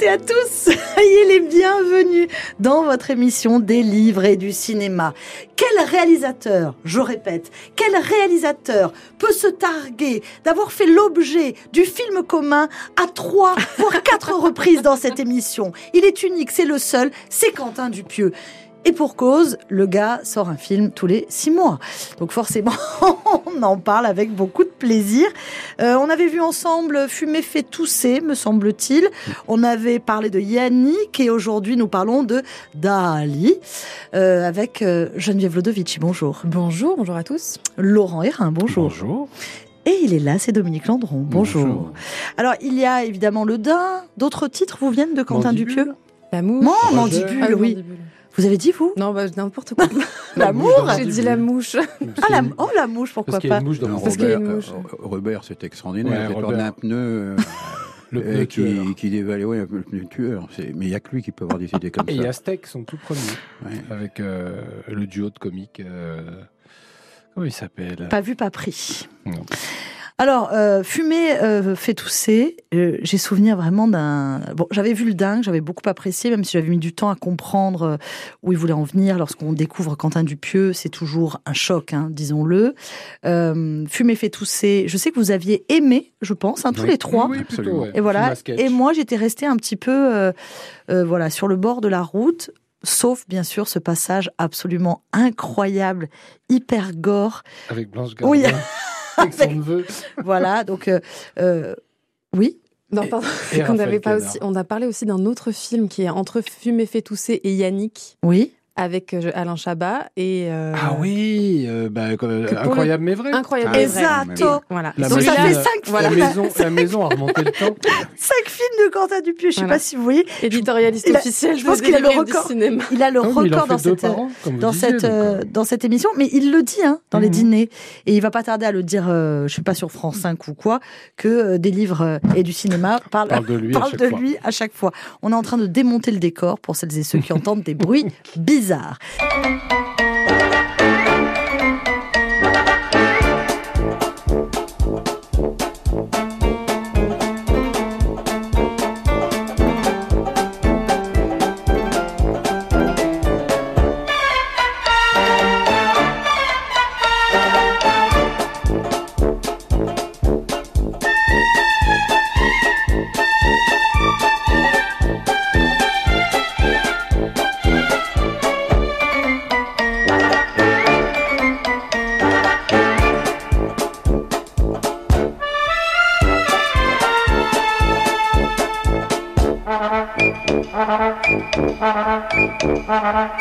Toutes et à tous, soyez les bienvenus dans votre émission des livres et du cinéma. Quel réalisateur, je répète, quel réalisateur peut se targuer d'avoir fait l'objet du film commun à trois, voire quatre reprises dans cette émission? Il est unique, c'est le seul, c'est Quentin Dupieux. Et pour cause, le gars sort un film tous les six mois. Donc forcément, on en parle avec beaucoup de plaisir. Euh, on avait vu ensemble Fumer fait tousser, me semble-t-il. On avait parlé de Yannick et aujourd'hui nous parlons de Dali euh, avec euh, Geneviève Lodovici. Bonjour. Bonjour, bonjour à tous. Laurent Hérin, bonjour. Bonjour. Et il est là, c'est Dominique Landron. Bonjour. Bonjour. Alors, il y a évidemment le Dain. D'autres titres vous viennent de Quentin Mandibule. Dupieux? L'amour. Mandibule, Ah oui, oui. mandibule. Vous avez dit, vous? Non, bah, n'importe quoi. L'amour J'ai dit la mouche. Ah, la, oh, la mouche, pourquoi Parce qu'il y a pas une mouche dans qu'il y a Robert, une mouche. euh, Robert, c'est extraordinaire. Ouais, c'est Robert. d'un pneu euh, Le euh, pneu qui, tueur. qui dévalait, ouais, le pneu tueur. C'est- Mais il n'y a que lui qui peut avoir des idées comme Et ça. Aztec, son tout premier, Ouais. avec euh, le duo de comiques. euh, comment il s'appelle? Pas vu, pas pris. Non. Alors, euh, fumer euh, fait tousser. Euh, J'ai souvenir vraiment d'un. Bon, j'avais vu le dingue, j'avais beaucoup apprécié, même si j'avais mis du temps à comprendre euh, où il voulait en venir. Lorsqu'on découvre Quentin Dupieux, c'est toujours un choc, hein, disons-le. Euh, fumer fait tousser. Je sais que vous aviez aimé, je pense, hein, tous Oui. les trois. Oui, oui, plutôt, Absolument. ouais. Et voilà. Et moi, j'étais restée un petit peu, euh, euh, voilà, sur le bord de la route. Sauf bien sûr ce passage absolument incroyable, hyper gore. Avec Blanche Gardin. Oui. avec son neveu. Voilà, donc euh, euh, oui. Non, pardon. Et avait pas aussi. On a parlé aussi d'un autre film qui est entre Fumer fait tousser et Yannick Oui. Avec euh, Alain Chabat et. euh, Ah oui, euh, bah, incroyable mais vrai. Incroyable. Ah. Esatto. Voilà. La Donc ça fait cinq La films, maison, la maison a remonté le temps. cinq films de Quentin Dupieux. Je sais Voilà. pas si vous voyez. Éditorialiste Il a- officiel. je pense qu'il a le record. cinéma. Il a le Ah record dans cette dans disiez, cette donc, euh, dans cette émission, mais il le dit hein, dans les Mhm. dîners et il va pas tarder à le dire. euh, je sais pas sur France 5 ou quoi que des livres et du cinéma parlent parle de lui à parle chaque de fois. lui à chaque fois. On est en train de démonter le décor pour celles et ceux qui entendent des bruits bizarres. bizarre. Dali,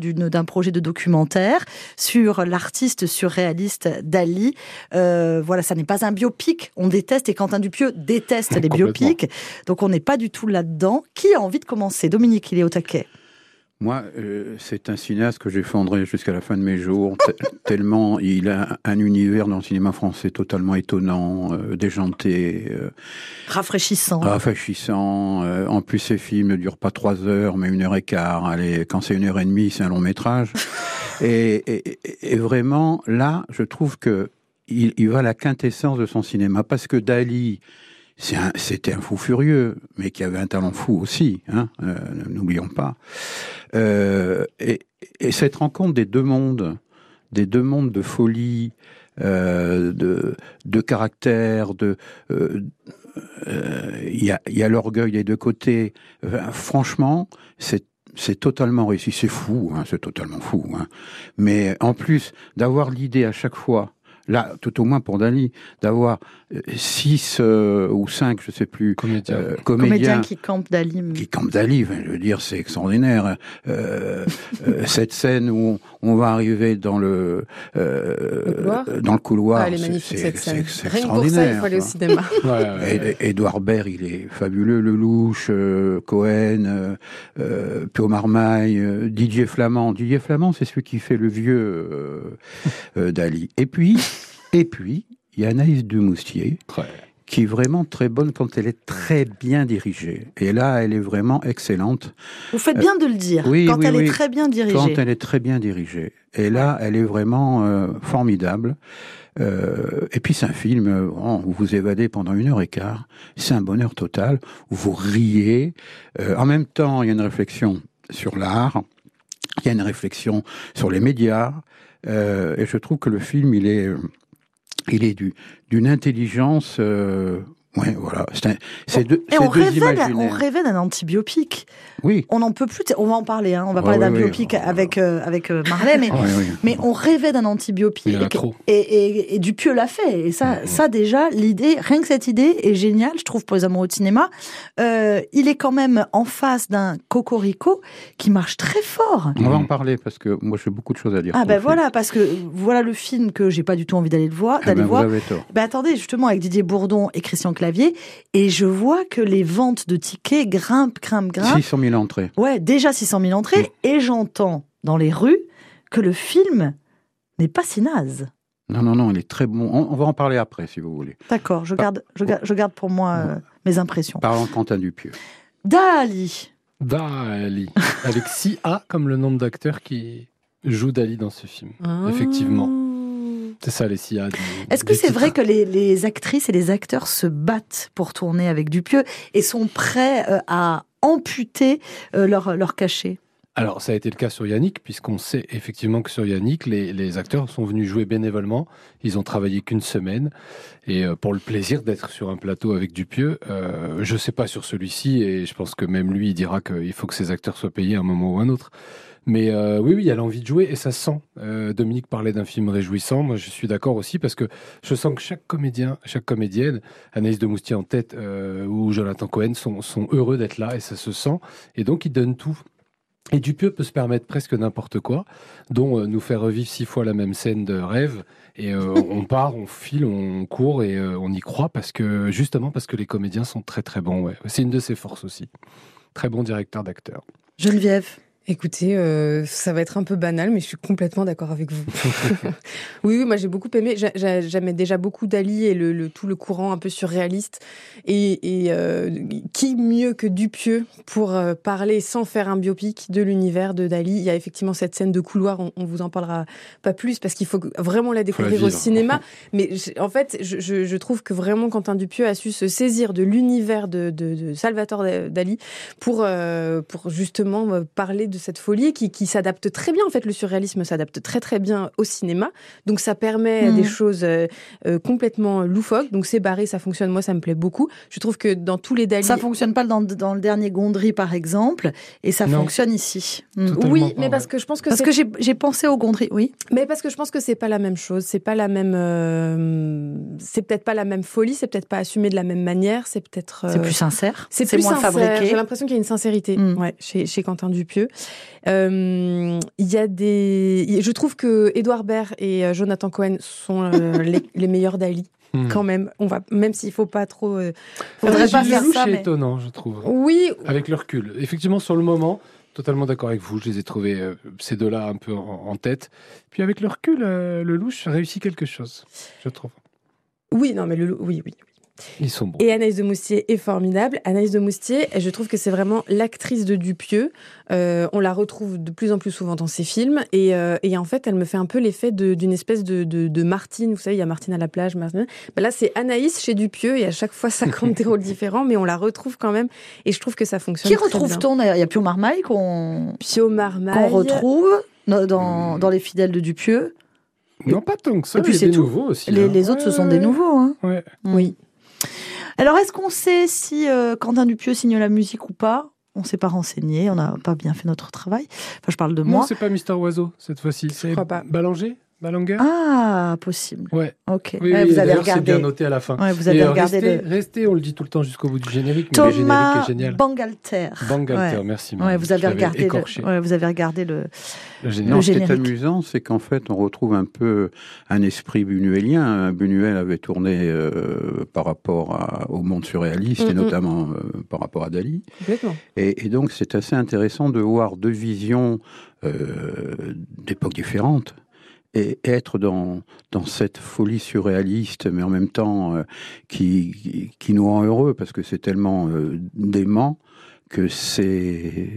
d'un projet de documentaire sur l'artiste surréaliste Dali. Euh, voilà, ça n'est pas un biopic. On déteste et Quentin Dupieux déteste les biopics. Donc on n'est pas du tout là-dedans. Qui a envie de commencer? Dominique, il est au taquet. Moi, euh, c'est un cinéaste que j'ai fondré jusqu'à la fin de mes jours, te- tellement il a un univers dans le cinéma français totalement étonnant, euh, déjanté, euh, Rafraîchissant. rafraîchissant. Euh, en plus, ses films ne durent pas trois heures, mais une heure et quart. Allez, quand c'est une heure et demie, c'est un long métrage. et, et- et- et vraiment, là, je trouve que il, il va à la quintessence de son cinéma, parce que Dali, c'est un- c'était un fou furieux, mais qui avait un talent fou aussi, hein, euh, n'oublions pas. Euh, et, et cette rencontre des deux mondes, des deux mondes de folie, euh, de, de caractère, de euh, euh, il y a, a l'orgueil des deux côtés. Franchement, c'est c'est totalement réussi. C'est fou, hein, c'est totalement fou. Hein. Mais en plus d'avoir l'idée à chaque fois là, tout au moins pour Dali, d'avoir six euh, ou cinq, je sais plus, Comédien. euh, Comédien comédiens qui campe Dali. qui campent Dali. Enfin, je veux dire, c'est extraordinaire. Euh, euh, cette scène où on, on va arriver dans le, euh, Le couloir? dans le couloir, Ah, elle est c'est- magnifique c'est- cette scène. c'est- c'est Rien que pour ça, il extraordinaire. faut aller au cinéma. Ouais, ouais, Et- Édouard Baird, il est fabuleux. Lelouch, euh, Cohen, euh, euh, Pio Marmaille, euh, Didier Flamand. Didier Flamand, c'est celui qui fait le vieux euh, euh, Dali. Et puis, et puis, il y a Anaïs de Moustier, Ouais. qui est vraiment très bonne quand elle est très bien dirigée. Et là, elle est vraiment excellente Vous faites bien de le dire. oui, quand oui, elle oui. est très bien dirigée. quand elle est très bien dirigée. Et là, elle est vraiment euh, formidable. Euh, et puis c'est un film euh, où vous évadez pendant une heure et quart. C'est un bonheur total. Où vous riez. Euh, en même temps, il y a une réflexion sur l'art. Il y a une réflexion sur les médias. Euh, et je trouve que le film, il est, euh, il est du, d'une intelligence. Ouais, voilà. C'est, deux, Et on deux rêvait, d'un- on rêvait d'un antibiopique. Oui. On n'en peut plus. On va en parler. Hein. On va Ouais, parler d'un avec euh, avec euh, Marley, mais Oui, oui. mais on rêvait d'un antibiopic. Il y en a trop. Et, et, et Dupieux l'a fait. Et ça, ça déjà, l'idée, rien que cette idée est géniale, je trouve, pour les amoureux de cinéma. Euh, il est quand même en face d'un Cocorico qui marche très fort. On va en Mhm. parler parce que moi j'ai beaucoup de choses à dire. Ah ben film. voilà, parce que voilà le film que j'ai pas du tout envie d'aller le voir, Eh d'aller ben, voir. Vous avez tort. Ben attendez, justement avec Didier Bourdon et Christian Clavier, et je vois que les ventes de tickets grimpent, grimpent, grimpent. 600 000 entrées. Ouais, déjà 600 000 entrées, et j'entends dans les rues que le film n'est pas si naze. Non, non, non, il est très bon. On, on va en parler après, si vous voulez. D'accord, je garde, je garde, je garde pour moi euh, mes impressions. Parlons de Quentin Dupieux. Dali, Dali. Avec 6 A comme le nombre d'acteurs qui jouent Dali dans ce film. Ah. Effectivement. C'est ça les 6 A. du- est-ce que c'est vrai que les, les actrices et les acteurs se battent pour tourner avec Dupieux et sont prêts euh, à amputer euh, leur, leur cachet? Alors, ça a été le cas sur Yannick, puisqu'on sait effectivement que sur Yannick, les, acteurs sont venus jouer bénévolement. Ils ont travaillé qu'une semaine. Et euh, pour le plaisir d'être sur un plateau avec Dupieux, euh, je ne sais pas sur celui-ci, et je pense que même lui, il dira qu'il faut que ces acteurs soient payés à un moment ou un autre. Mais euh, oui, oui, il y a l'envie de jouer et ça se sent. Dominique parlait d'un film réjouissant. Moi, je suis d'accord aussi parce que je sens que chaque comédien, chaque comédienne, Anaïs de Moustier en tête ou Jonathan Cohen, sont heureux d'être là et ça se sent. Et donc, ils donnent tout. Et Dupieux peut se permettre presque n'importe quoi, dont euh, nous faire revivre six fois la même scène de rêve. Et euh, on part, on file, on court et euh, on y croit parce que justement parce que les comédiens sont très très bons. Ouais. C'est une de ses forces aussi. Très bon directeur d'acteur. Geneviève Écoutez, euh, ça va être un peu banal, mais je suis complètement d'accord avec vous. oui, oui, moi j'ai beaucoup aimé. J'a- j'a- J'aimais déjà beaucoup Dali et le, le- tout le courant un peu surréaliste. Et, et, euh, qui mieux que Dupieux pour euh, parler sans faire un biopic de l'univers de Dali? Il y a effectivement cette scène de couloir. On, on vous en parlera pas plus parce qu'il faut vraiment la découvrir au cinéma. Mais en fait, je, je- je trouve que vraiment Quentin Dupieux a su se saisir de l'univers de, de- de Salvatore Dali pour, euh, pour justement parler de cette folie qui, qui s'adapte très bien. En fait, le surréalisme s'adapte très très bien au cinéma. Donc ça permet Mhm. des choses euh, euh, complètement loufoques. Donc c'est barré, ça fonctionne. Moi, ça me plaît beaucoup. Je trouve que dans tous les Dali... Ça fonctionne pas dans, dans le dernier Gondry, par exemple, et ça Non. fonctionne ici. Mm. Oui, pas, mais ouais. parce que je pense que Parce que j'ai j'ai pensé au Gondry, oui. Mais parce que je pense que c'est pas la même chose, c'est pas la même, euh, c'est peut-être pas la même folie, c'est peut-être pas assumé de la même manière, c'est peut-être. C'est plus sincère. c'est plus moins sincère. fabriqué. J'ai l'impression qu'il y a une sincérité, Mm. ouais, chez, chez Quentin Dupieux. Euh, Il y a des, je trouve que Édouard Baird et euh, Jonathan Cohen sont euh, les, les meilleurs d'Ali. Hmm. Quand même, on va, même s'il faut pas trop. euh, Faudrait pas faire Lelouch ça, est mais- étonnant, je trouve. Oui, Avec le recul. Effectivement, sur le moment, totalement d'accord avec vous. Je les ai trouvés, euh, ces deux-là, un peu en, en tête. Puis avec le recul, euh, le louche réussit quelque chose, je trouve. oui, non, mais le, oui, oui. Ils sont bons. Et Anaïs de Moustier est formidable. Anaïs de Moustier, je trouve que c'est vraiment l'actrice de Dupieux. Euh, on la retrouve de plus en plus souvent dans ses films. Et, euh, et en fait, elle me fait un peu l'effet d'une espèce de, de, de Martine. Vous savez, il y a Martine à la plage. Martine. Ben là, c'est Anaïs chez Dupieux. Et à chaque fois, ça compte des rôles différents. Mais on la retrouve quand même. Et je trouve que ça fonctionne Qui très bien. retrouve-t-on d'ailleurs? Il y a Pio Marmaille qu'on retrouve no- dans, dans Les Fidèles de Dupieux? Non, pas tant que ça. Et puis c'est nouveaux aussi. Les, hein. les autres, ce sont des nouveaux. Hein. Ouais. Mm. Oui. Alors, est-ce qu'on sait si euh, Quentin Dupieux signe la musique ou pas? On s'est pas renseigné, on n'a pas bien fait notre travail. Enfin, je parle de Non, moi. c'est pas Mister Oiseau cette fois-ci. C'est crois Ballanger Ah, possible. Ouais. Ok. Oui, Ouais, oui, vous avez regardé. bien noté à la fin. Ouais, vous Et, avez euh, regardé restez, le restez, on le dit tout le temps jusqu'au bout du générique, mais le générique Thomas est génial. Bangalter. Bangalter, Ouais. merci. Marie. vous avez regardé. Le, vous avez regardé le. le générique. Non, ce qui est amusant, c'est qu'en fait, on retrouve un peu un esprit buñuelien. Buñuel avait tourné euh, par rapport à- au monde surréaliste, et notamment euh, par rapport à Dali. Et, et donc, c'est assez intéressant de voir deux visions euh, d'époques différentes et être dans, dans cette folie surréaliste, mais en même temps euh, qui, qui, nous rend heureux parce que c'est tellement euh, dément que c'est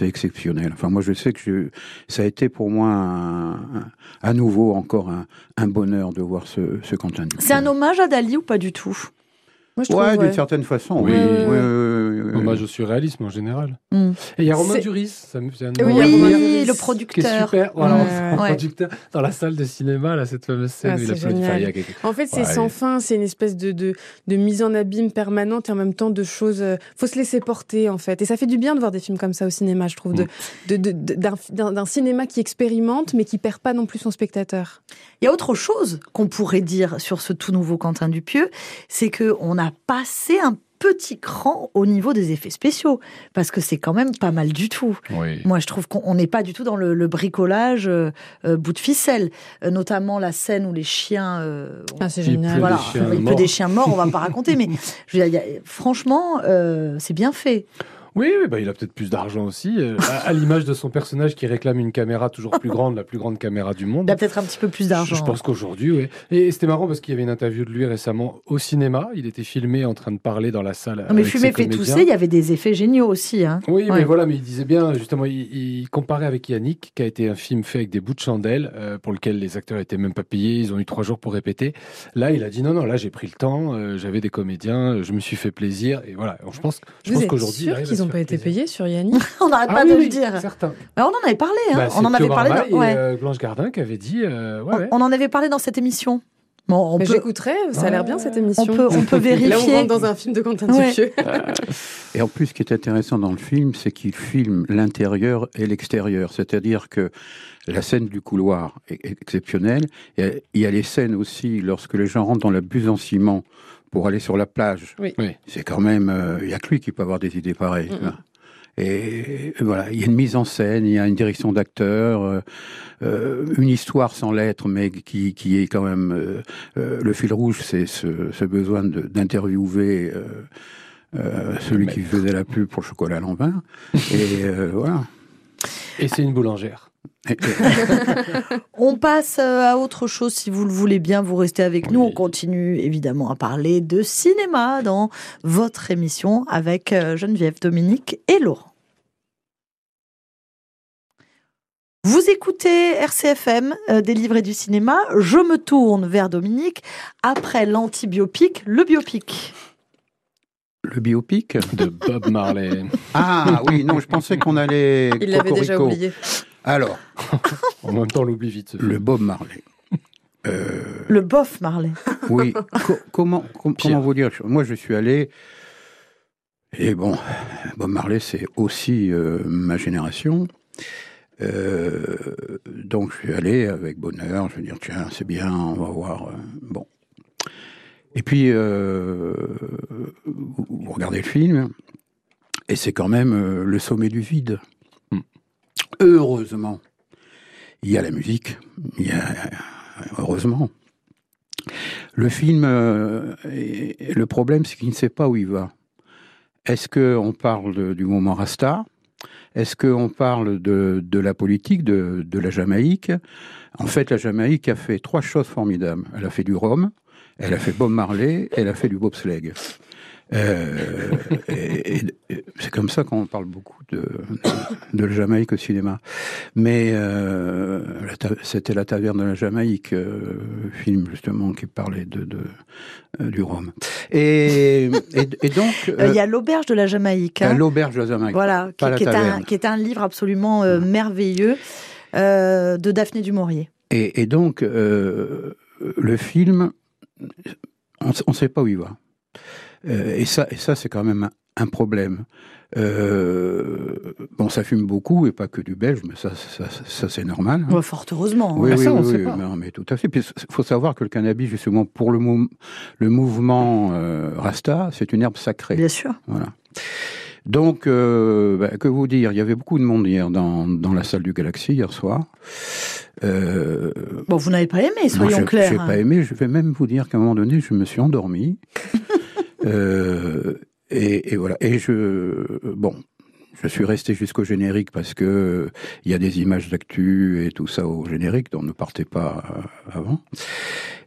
exceptionnel. Enfin, moi, je sais que ça a été pour moi à nouveau encore un, un bonheur de voir ce, ce Quentin. C'est un hommage à Dali ou pas du tout? Moi, je trouve. Ouais, d'une ouais. certaine façon. Oui. Oui. Hommage au surréalisme en général. Hmm. Et il y a Romain Duris, ça un Oui, il Duris, le qui est producteur. super. Voilà, Ouais, producteur dans la salle de cinéma, là, cette fameuse scène Ah, où il applaudit. Enfin, il y a quelque- En fait, c'est Ouais, sans fin, c'est une espèce de, de, de mise en abîme permanente et en même temps de choses. euh, faut se laisser porter, en fait. Et ça fait du bien de voir des films comme ça au cinéma, je trouve, de, de, de- de- d'un, cinéma qui expérimente, mais qui perd pas non plus son spectateur. Il y a autre chose qu'on pourrait dire sur ce tout nouveau Quentin Dupieux, c'est que on a passé un petit cran au niveau des effets spéciaux, parce que c'est quand même pas mal du tout. Oui. Moi, je trouve qu'on on n'est pas du tout dans le, le bricolage euh, euh, bout de ficelle, Euh, notamment la scène où les chiens. euh, Ah, c'est génial. voilà, des chiens il des chiens morts, on va pas raconter, mais je veux dire, il y a- franchement, euh, c'est bien fait. Oui, oui, bah, il a peut-être plus d'argent aussi, euh, à, à l'image de son personnage qui réclame une caméra toujours plus grande, la plus grande caméra du monde. Il a peut-être un petit peu plus d'argent. Je pense qu'aujourd'hui, oui. Et c'était marrant parce qu'il y avait une interview de lui récemment au cinéma. Il était filmé en train de parler dans la salle. Non, mais ses fait tousser, il y avait des effets géniaux aussi. Hein. Oui, Ouais. mais voilà, mais il disait bien, justement, il, il comparait avec Yannick, qui a été un film fait avec des bouts de chandelle, euh, pour lequel les acteurs étaient même pas payés, ils ont eu trois jours pour répéter. Là, il a dit non, non, là, j'ai pris le temps, euh, j'avais des comédiens, je me suis fait plaisir, et voilà. Je pense, je Vous pense qu'aujourd'hui, se n'ont pas été payés sur Yannick? On n'arrête Ah pas oui, de oui, le dire. Certains. Mais on en avait parlé, hein. Bah, on en avait parlé. Dans... et, euh, Blanche Gardin qui avait dit, euh, ouais, On- ouais. On en avait parlé dans cette émission. Bon, on peut, j'écouterai, ça a l'air bien cette émission. on peut, on peut Là, on vérifier. rentre dans un film de Quentin Ouais. Dupieux. Et en plus, ce qui est intéressant dans le film, c'est qu'il filme l'intérieur et l'extérieur. C'est-à-dire que la scène du couloir est exceptionnelle. Il y a les scènes aussi lorsque les gens rentrent dans la buse en ciment pour aller sur la plage. Oui. Oui. C'est quand même, euh, il y a que lui qui peut avoir des idées pareilles. Et voilà, il y a une mise en scène, il y a une direction d'acteur, euh, euh, une histoire sans lettres, mais qui, qui est quand même euh, euh, le fil rouge, c'est ce, ce besoin d'interviewer euh, euh, celui qui faisait la pub pour le chocolat l'envers. Et euh, voilà. Et c'est une boulangère. On passe euh, à autre chose si vous le voulez bien. Vous restez avec nous. On continue évidemment à parler de cinéma dans votre émission avec euh, Geneviève, Dominique et Laurent. Vous écoutez RCFM, euh, des livres et du cinéma. Je me tourne vers Dominique. Après l'antibiopic, le biopic. le biopic De Bob Marley. Ah oui, non, je pensais qu'on allait. Il l'avait déjà oublié. Alors, en même temps, on l'oublie vite. le. Bob Marley. Euh, Le bof Marley. Oui. Co- comment, com- Pierre. comment vous dire Moi, je suis allé. Et bon, Bob Marley, c'est aussi euh, ma génération. Euh, donc, je suis allé avec bonheur. Je veux dire, tiens, c'est bien, on va voir. bon. Et puis, euh, vous regardez le film, et c'est quand même euh, le sommet du vide. Heureusement, il y a la musique, heureusement. Le film, euh, le problème, c'est qu'il ne sait pas où il va. Est-ce qu'on parle du moment Rasta? Est-ce qu'on parle de, la politique, de, de la Jamaïque? En fait, la Jamaïque a fait trois choses formidables. Elle a fait du rhum, elle a fait Bob Marley, elle a fait du bobsleigh. Euh, et- et- et c'est comme ça qu'on parle beaucoup de, de, de la Jamaïque au cinéma. Mais euh, la ta- c'était La Taverne de la Jamaïque, euh, film justement qui parlait de, de euh, du Rhum. Et, donc, Il y a l'auberge de la Jamaïque. hein. l'auberge de la Jamaïque. Voilà, qui, la est un, taverne. qui est un livre absolument merveilleux de Daphné du Maurier. Et, donc, le film, on ne sait pas où il va. Euh, et ça, et ça c'est quand même un problème. Euh, bon, ça fume beaucoup et pas que du belge, mais ça, ça, ça c'est normal. hein. Ouais, fort heureusement. Oui, Ah, oui, ça, on oui, sait oui, pas. non, mais tout à fait. Puis il faut savoir que le cannabis, justement, pour le, mou- le mouvement euh, Rasta, c'est une herbe sacrée. Bien sûr. Voilà. Donc, euh, bah, que vous dire? Il y avait beaucoup de monde hier dans, dans la salle du Galaxy hier soir. Euh, Bon, vous n'avez pas aimé, soyons clairs. J'ai hein. pas aimé. Je vais même vous dire qu'à un moment donné, je me suis endormi. Euh, et, et voilà. Et je, bon, je suis resté jusqu'au générique parce que euh, il y a des images d'actu et tout ça au générique dont ne partait pas euh, avant.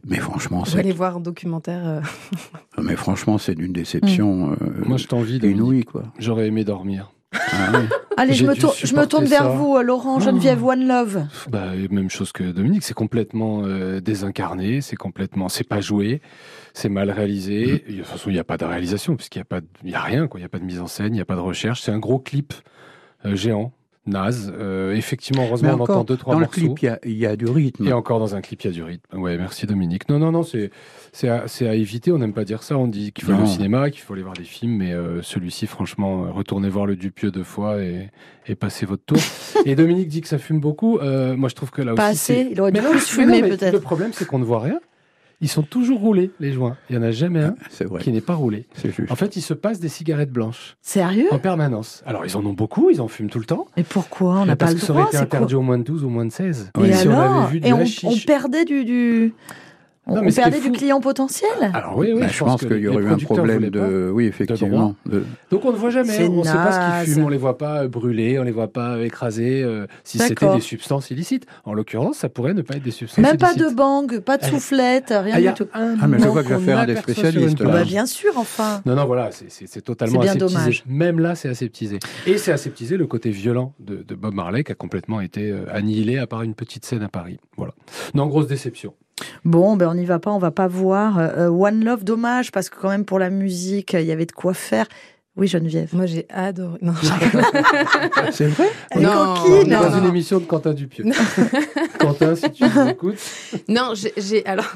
Mais franchement, c'est, aller voir un documentaire. euh, mais franchement, c'est d'une déception euh, Moi, je t'envie, Dominique. inouïe, quoi. J'aurais aimé dormir. Ah. Allez, je me, tourne, je me supporter tourne vers ça. vous, euh, Laurent, Geneviève, One Love. Bah, même chose que Dominique, c'est complètement euh, désincarné, c'est complètement, c'est pas joué, c'est mal réalisé. Et De toute façon, il n'y a pas de réalisation, puisqu'il n'y a pas, de- y a rien, quoi. Il n'y a pas de mise en scène, il n'y a pas de recherche. C'est un gros clip euh, géant, naze. Euh, effectivement, heureusement, on entend deux, trois dans le morceaux. clip, il y a, il y a du rythme. Et encore dans un clip, il y a du rythme. Ouais, merci Dominique. Non, non, non, c'est à, éviter. On n'aime pas dire ça. On dit qu'il faut aller au cinéma, qu'il faut aller voir des films, mais euh, celui-ci, franchement, retournez voir le Dupieux deux fois et, et passez votre tour. et Dominique dit que ça fume beaucoup. Euh, moi, je trouve que là Pas aussi. c'est- assez, il aurait dû plus fumer mais Le peut-être. problème, c'est qu'on ne voit rien. Ils sont toujours roulés, les joints. Il n'y en a jamais un qui n'est pas roulé. En fait, ils se passent des cigarettes blanches Sérieux? En permanence. Alors, ils en ont beaucoup, ils en fument tout le temps. Mais pourquoi? On n'a pas parce le que ça aurait droit été quoi? interdit au moins de 12 ou moins de 16. Et si on alors? avait vu du Et on, on perdait du... du... On, Non, on mais perdait du client potentiel Alors oui, oui, Bah, je pense qu'il y aurait eu un problème pas. de. Oui, effectivement. de- Donc on ne voit jamais, C'est on ne sait pas ce qu'ils fument, on les voit pas euh, brûler, on les voit pas euh, écraser. euh, si c'était des substances illicites, en l'occurrence, ça pourrait ne pas être des substances Même pas illicites. de bang, pas de soufflette, rien Ah, il y du a tout. un Ah, mais je vois que qu'on j'affaire à des aperçoit sur une spécialistes, là. Bah, bien sûr, enfin. Non, non, voilà, c'est- totalement C'est bien aseptisé. dommage. Même là, c'est aseptisé. Et c'est aseptisé le côté violent de, de Bob Marley qui a complètement été annihilé à part une petite scène à Paris. Voilà. Non, grosse déception. Bon, ben on n'y va pas, on va pas voir. Euh, One Love, dommage, parce que quand même pour la musique, il y avait de quoi faire. Oui, Geneviève. Moi, j'ai adoré. Non, C'est vrai est Non, On est dans non. une émission de Quentin Dupieux. Quentin, si tu nous écoutes. non j'ai-. Alors,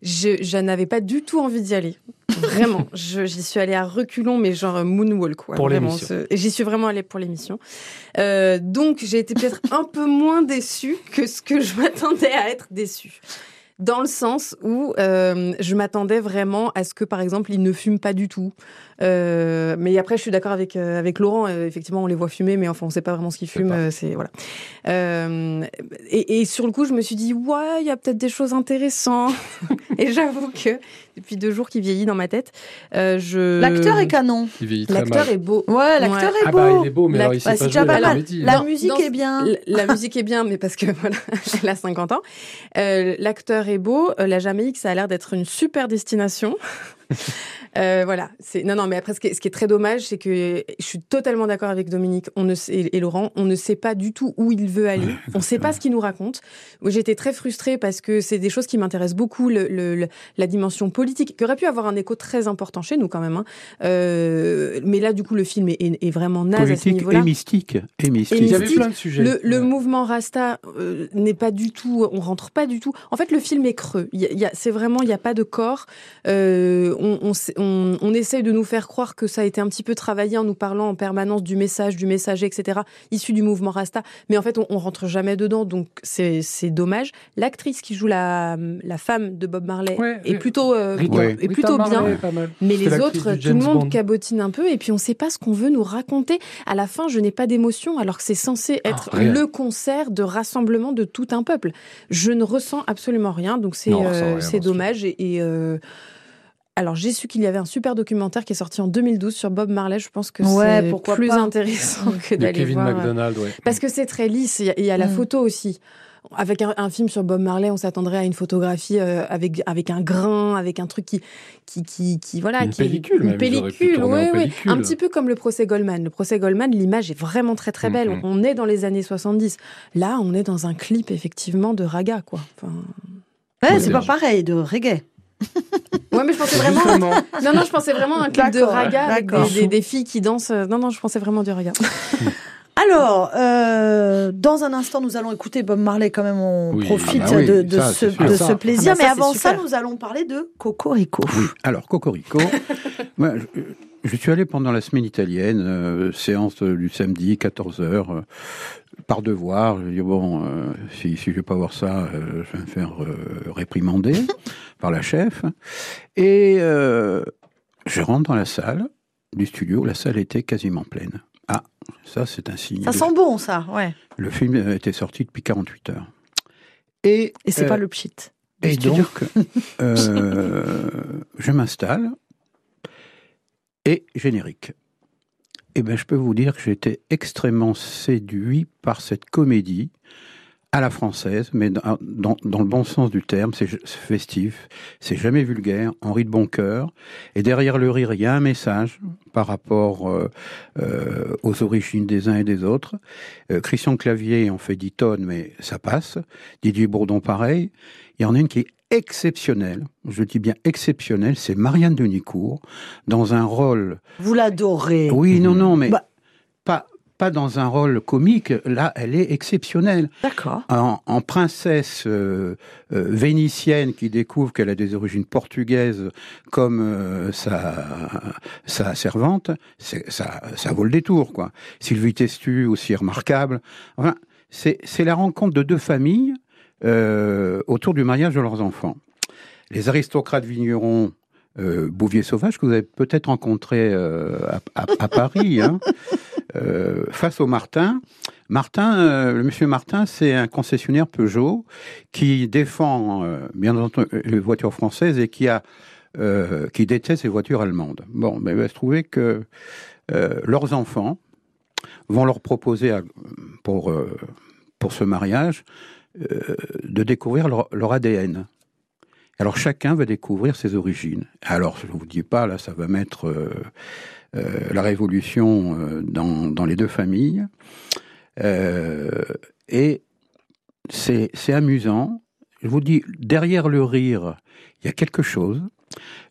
je, je n'avais pas du tout envie d'y aller. Vraiment. Je- J'y suis allée à reculons, mais genre moonwalk. Quoi, Pour l'émission. J'y suis vraiment allée pour l'émission. Euh, donc, j'ai été peut-être un peu moins déçue que ce que je m'attendais à être déçue. Dans le sens où euh, je m'attendais vraiment à ce que, par exemple, ils ne fument pas du tout. Euh, mais après, je suis d'accord avec euh, avec Laurent. euh, effectivement, on les voit fumer, mais enfin, on sait pas vraiment ce qu'ils fument. euh, C'est voilà. Euh, et, et sur le coup, je me suis dit, ouais, il y a peut-être des choses intéressantes. et j'avoue que depuis deux jours qu'il vieillit dans ma tête, euh, je L'acteur est canon. Il vieillit très l'acteur est beau. Ouais, l'acteur Ouais. est Ah beau. bah, il est beau, mais alors il Bah, pas déjà pas la comédie. La musique dans- est bien. La, la musique est bien, mais parce que voilà, elle a 50 ans. Euh, L'acteur beau. Euh, La Jamaïque, ça a l'air d'être une super destination. Euh, voilà. C'est non, non. Mais après, ce qui est, ce qui est très dommage, c'est que je suis totalement d'accord avec Dominique. On ne sait, et Laurent, on ne sait pas du tout où il veut aller. on ne sait pas ce qu'il nous raconte. Moi, J'étais très frustrée parce que c'est des choses qui m'intéressent beaucoup. Le, la dimension politique, qui aurait pu avoir un écho très important chez nous quand même. hein. Euh, mais là, du coup, le film est, est- est vraiment naze à ce Politique niveau-là. et mystique. Et mystique. Il y avait plein de sujets. Le, le Ouais. mouvement Rasta euh, n'est pas du tout, on rentre pas du tout. En fait, le film est creux. Il y a- il y a- c'est vraiment, il n'y a pas de corps. Euh, on, on, s- on, on essaye de nous faire croire que ça a été un petit peu travaillé en nous parlant en permanence du message, du messager, etc., issu du mouvement Rasta. Mais en fait, on, on rentre jamais dedans, donc c'est dommage. L'actrice qui joue la, la femme de Bob Marley Ouais, est plutôt, euh, Rita- Ouais. est plutôt bien. Mais les autres, tout le monde Bond. cabotine un peu et puis on ne sait pas ce qu'on veut nous raconter. À la fin, je n'ai pas d'émotion alors que c'est censé être rien. le concert de rassemblement de tout un peuple. Je ne ressens absolument rien, donc c'est euh, dommage. Et, et, euh, alors j'ai su qu'il y avait un super documentaire qui est sorti en 2012 sur Bob Marley. Je pense que Ouais, c'est pourquoi plus pas. intéressant que De d'aller Kevin voir. euh, McDonald, ouais. Parce que c'est très lisse. Il y a, il y a la Mm. photo aussi. Avec un, un film sur Bob Marley, on s'attendrait à une photographie euh, avec avec un grain, avec un truc qui qui qui, qui voilà, Une qui pellicule, une même, pellicule, ouais, pellicule. un petit peu comme le procès Goldman. Le procès Goldman, l'image est vraiment très très belle. Mhm. On est dans les années 70. Là, on est dans un clip effectivement de raga quoi. Enfin... Ouais, c'est pas pareil de reggae. Ouais, mais je pensais vraiment Justement, non non, je pensais vraiment à un clip de raga avec des, des filles qui dansent. Non non, je pensais vraiment du raga. Alors, euh, dans un instant, nous allons écouter Bob Marley. Quand même, on Oui. profite Ah bah oui, de, de ça, ce, de plaisir. Ah bah ça, Mais avant ça, nous allons parler de Cocorico. Oui, alors Cocorico. Moi, je- Je suis allé pendant la semaine italienne, euh, séance du samedi, 14h, par devoir. Je dis, bon, si, si je vais pas voir ça, je vais me faire réprimander par la chef. Et je rentre dans la salle du studio, la salle était quasiment pleine. Ah, ça c'est un signe. Ça sent bon, ça, ouais. Le film était sorti depuis 48 heures. Et, et c'est pas le pchit. Et donc, euh, je m'installe et générique. Eh ben, je peux vous dire que j'étais extrêmement séduit par cette comédie à la française, mais dans, dans, le bon sens du terme, c'est festif, c'est jamais vulgaire, Henri de bon cœur, et derrière le rire, il y a un message par rapport euh, euh, aux origines des uns et des autres. Euh, Christian Clavier en fait 10 tonnes, mais ça passe. Didier Bourdon, pareil. Il y en a une qui est exceptionnelle, je dis bien exceptionnelle, c'est Marianne Denicourt, dans un rôle... Vous l'adorez Oui, non, non, mais... Bah, pas dans un rôle comique. Là, elle est exceptionnelle. D'accord. En, princesse euh, euh, vénitienne qui découvre qu'elle a des origines portugaises comme euh, sa, sa servante, ça, ça vaut le détour, quoi. Sylvie Testu, aussi remarquable. Enfin, c'est la rencontre de deux familles autour du mariage de leurs enfants. Les aristocrates vignerons Bouvier Sauvage, que vous avez peut-être rencontré à, à, Paris, hein, euh, face au Martin. Martin, euh, le monsieur Martin, c'est un concessionnaire Peugeot qui défend euh, bien entendu les voitures françaises et qui a qui déteste les voitures allemandes. Bon, mais il va se trouver que leurs enfants vont leur proposer pour pour ce mariage de découvrir leur, ADN. Alors chacun va découvrir ses origines. Alors je vous dis pas là, ça va mettre la révolution euh, dans, dans, les deux familles. Euh, et c'est amusant. Je vous dis, derrière le rire, il y a quelque chose.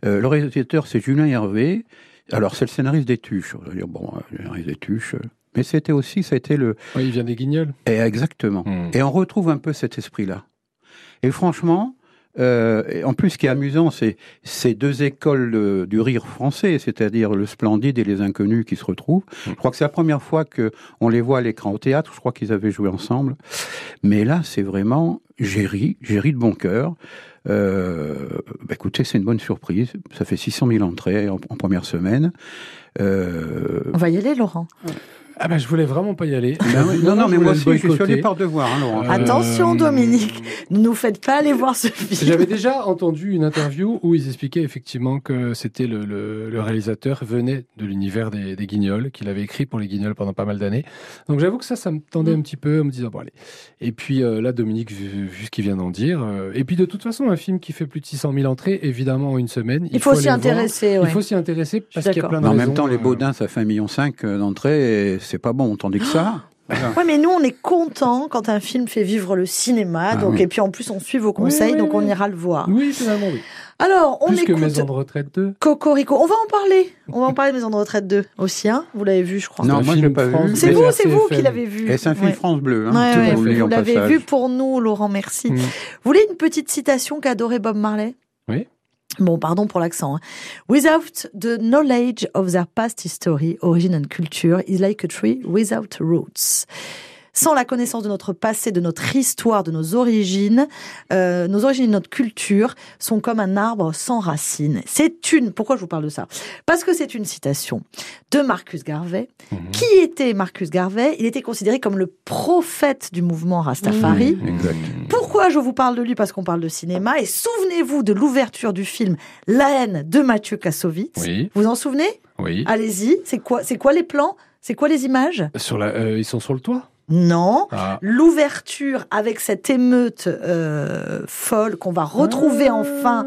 le réalisateur, c'est Julien Hervé. Alors, c'est le scénariste des Tuches. On va dire, bon, le scénariste des Tuches. Mais c'était aussi, ça a été le. Oui, il vient des Guignols. Et exactement. Hmm. Et on retrouve un peu cet esprit-là. Et franchement, euh, en plus, ce qui est amusant, c'est ces deux écoles du rire français, c'est-à-dire le Splendide et les Inconnus qui se retrouvent. Je crois que c'est la première fois que on les voit à l'écran au théâtre. Je crois qu'ils avaient joué ensemble. Mais là, c'est vraiment j'ai ri, j'ai ri de bon cœur. Euh, bah écoutez, c'est une bonne surprise. Ça fait 600 000 entrées en, première semaine. Euh... On va y aller, Laurent. Ah ben je voulais vraiment pas y aller. Ben non, non, mais moi aussi, je suis allé par devoir. Hein, Laurent. Euh, Attention, Dominique, ne nous faites pas aller voir ce film. J'avais déjà entendu une interview où ils expliquaient effectivement que c'était le, le, le, réalisateur venait de l'univers des, des, Guignols, qu'il avait écrit pour les Guignols pendant pas mal d'années. Donc j'avoue que ça, ça me tendait un petit peu en me disant bon allez. Et puis euh, là, Dominique, vu, vu ce qu'il vient d'en dire, euh, et puis de toute façon, un film qui fait plus de 600 000 entrées, évidemment en une semaine, il, il faut, s'y intéresser. Ouais. Il faut s'y intéresser parce qu'il y a plein de En même temps, les Baudins, ça fait 1,5 million d'entrées, c'est pas bon, tandis que ça. Ouais, mais nous, on est content quand un film fait vivre le cinéma. Ah donc, et puis en plus, on suit vos conseils, donc on ira le voir. Oui, finalement, oui. Alors, on Plus écoute que Maison de retraite 2. Cocorico. On va en parler. On va en parler de Maison de retraite 2 aussi. Hein vous l'avez vu, je crois. Non, moi, je l'ai pas vu. C'est vous, c'est vous qui l'avez vu. Et c'est un film France Bleu. Hein, vous l'avez vu pour nous, Laurent. Merci. Mm. Vous voulez une petite citation qu'adorait Bob Marley? Oui. Bon, pardon pour l'accent. Hein. Without the knowledge of their past history, origin and culture is like a tree without roots. Sans la connaissance de notre passé, de notre histoire, de nos origines, euh, nos origines et notre culture sont comme un arbre sans racines. C'est une. Pourquoi je vous parle de ça? Parce que c'est une citation de Marcus Garvey. Mhm. Qui était Marcus Garvey? Il était considéré comme le prophète du mouvement Rastafari. Mmh, Pourquoi je vous parle de lui? Parce qu'on parle de cinéma. Et souvenez-vous de l'ouverture du film La haine de Mathieu Kassovitz. Oui. Vous en souvenez? Oui. Allez-y. C'est quoi C'est quoi les plans? C'est quoi les images? Sur la, euh, Ils sont sur le toit non, Ah. l'ouverture avec cette émeute euh, folle qu'on va retrouver enfin,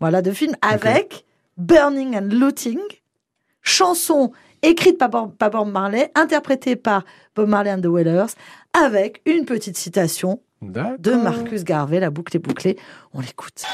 voilà, de film avec Burning and Looting, chanson écrite par Bob, Marley, interprétée par Bob Marley and the Wailers, avec une petite citation de. Marcus Garvey, la boucle est bouclée. On l'écoute.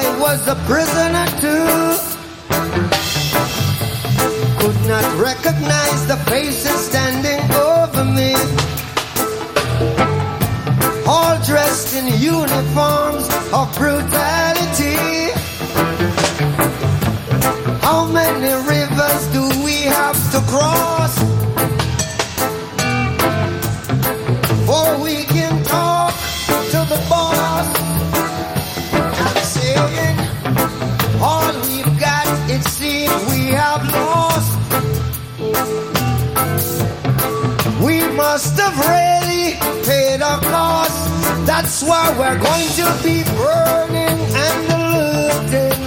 I was a prisoner too. Could not recognize the faces standing over me. All dressed in uniforms of brutality. How many rivers do we have to cross? That's why we're going to be burning and looting